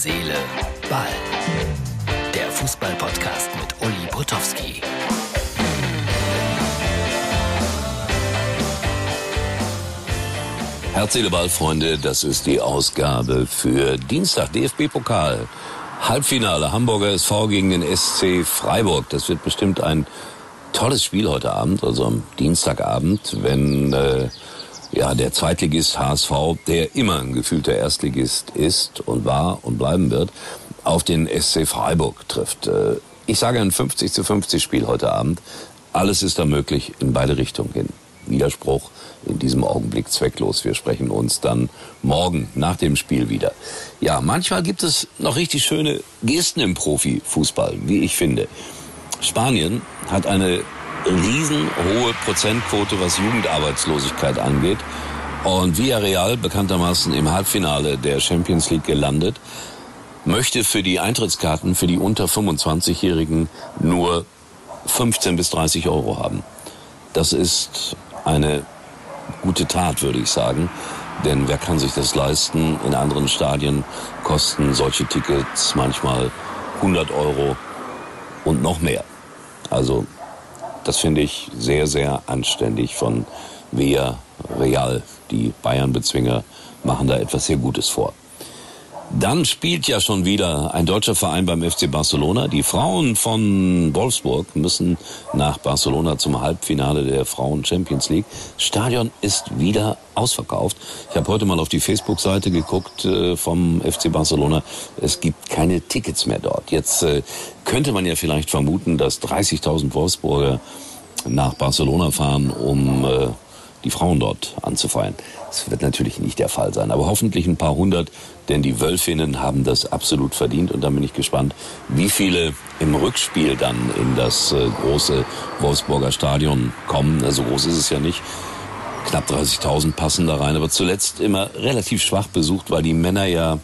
Seele, Ball. Der Fußball-Podcast mit Uli Potowski. Herz, Seele, Ball, Freunde, das ist die Ausgabe für Dienstag, DFB-Pokal. Halbfinale, Hamburger SV gegen den SC Freiburg. Das wird bestimmt ein tolles Spiel heute Abend, also am Dienstagabend, wenn äh, ja der Zweitligist HSV, der immer ein gefühlter Erstligist ist und war und bleiben wird, auf den SC Freiburg trifft. Äh, ich sage ein 50 zu 50 Spiel heute Abend. Alles ist da möglich in beide Richtungen hin. Widerspruch in diesem Augenblick zwecklos. Wir sprechen uns dann morgen nach dem Spiel wieder. Ja, manchmal gibt es noch richtig schöne Gesten im Profifußball, wie ich finde. Spanien hat eine riesenhohe Prozentquote, was Jugendarbeitslosigkeit angeht. Und Villarreal, bekanntermaßen im Halbfinale der Champions League gelandet, möchte für die Eintrittskarten für die unter 25-Jährigen nur 15 bis 30 Euro haben. Das ist eine gute Tat, würde ich sagen. Denn wer kann sich das leisten? In anderen Stadien kosten solche Tickets manchmal 100 Euro und noch mehr. Also das finde ich sehr, sehr anständig von Via Real. Die Bayern-Bezwinger machen da etwas sehr Gutes vor. Dann spielt ja schon wieder ein deutscher Verein beim FC Barcelona. Die Frauen von Wolfsburg müssen nach Barcelona zum Halbfinale der Frauen Champions League. Stadion ist wieder ausverkauft. Ich habe heute mal auf die Facebook-Seite geguckt äh, vom FC Barcelona. Es gibt keine Tickets mehr dort. Jetzt äh, könnte man ja vielleicht vermuten, dass 30.000 Wolfsburger nach Barcelona fahren, um äh, die Frauen dort anzufeiern. Das wird natürlich nicht der Fall sein, aber hoffentlich ein paar hundert, denn die Wölfinnen haben das absolut verdient und dann bin ich gespannt, wie viele im Rückspiel dann in das äh, große Wolfsburger Stadion kommen. Also groß ist es ja nicht. Knapp 30.000 passen da rein, aber zuletzt immer relativ schwach besucht, weil die Männer ja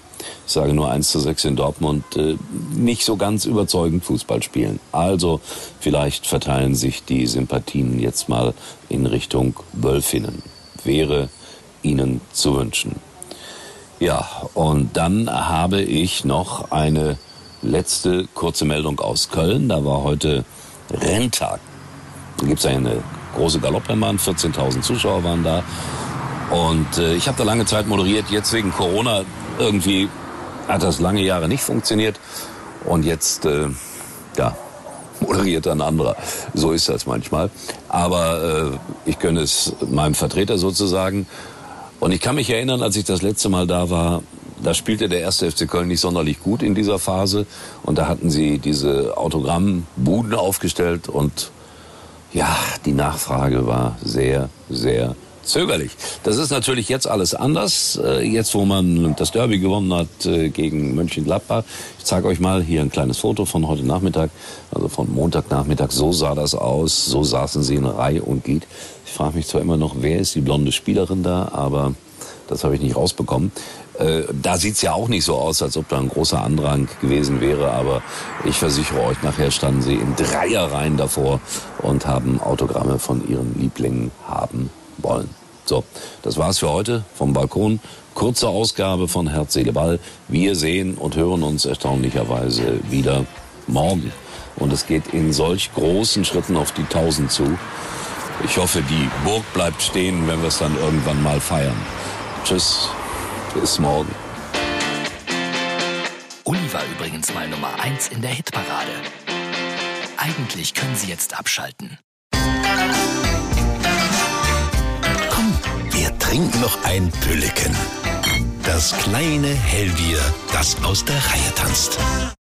ich sage nur 1 zu 6 in Dortmund, äh, nicht so ganz überzeugend Fußball spielen. Also vielleicht verteilen sich die Sympathien jetzt mal in Richtung Wölfinnen. Wäre ihnen zu wünschen. Ja, und dann habe ich noch eine letzte kurze Meldung aus Köln. Da war heute Renntag. Da gibt es eine große Galopprennbahn, 14.000 Zuschauer waren da. Und äh, ich habe da lange Zeit moderiert, jetzt wegen Corona irgendwie hat das lange Jahre nicht funktioniert. Und jetzt, äh, ja, moderiert ein anderer. So ist das manchmal. Aber äh, ich gönne es meinem Vertreter sozusagen. Und ich kann mich erinnern, als ich das letzte Mal da war, da spielte der erste FC Köln nicht sonderlich gut in dieser Phase. Und da hatten sie diese Autogrammbuden aufgestellt und ja, die Nachfrage war sehr, sehr zögerlich. Das ist natürlich jetzt alles anders. Äh, jetzt, wo man das Derby gewonnen hat äh, gegen Mönchengladbach. Ich zeige euch mal hier ein kleines Foto von heute Nachmittag, also von Montagnachmittag. So sah das aus. So saßen sie in Reihe und Giet. Ich frage mich zwar immer noch, wer ist die blonde Spielerin da, aber das habe ich nicht rausbekommen. Äh, da sieht's ja auch nicht so aus, als ob da ein großer Andrang gewesen wäre, aber ich versichere euch, nachher standen sie in Dreierreihen davor und haben Autogramme von ihren Lieblingen haben wollen. So, das war's für heute vom Balkon. Kurze Ausgabe von Herz, Seele, Ball. Wir sehen und hören uns erstaunlicherweise wieder morgen. Und es geht in solch großen Schritten auf die 1000 zu. Ich hoffe, die Burg bleibt stehen, wenn wir es dann irgendwann mal feiern. Tschüss, bis morgen. Uli war übrigens mal Nummer 1 in der Hitparade. Eigentlich können Sie jetzt abschalten. Trinken noch ein Pülleken. Das kleine Hellbier, das aus der Reihe tanzt.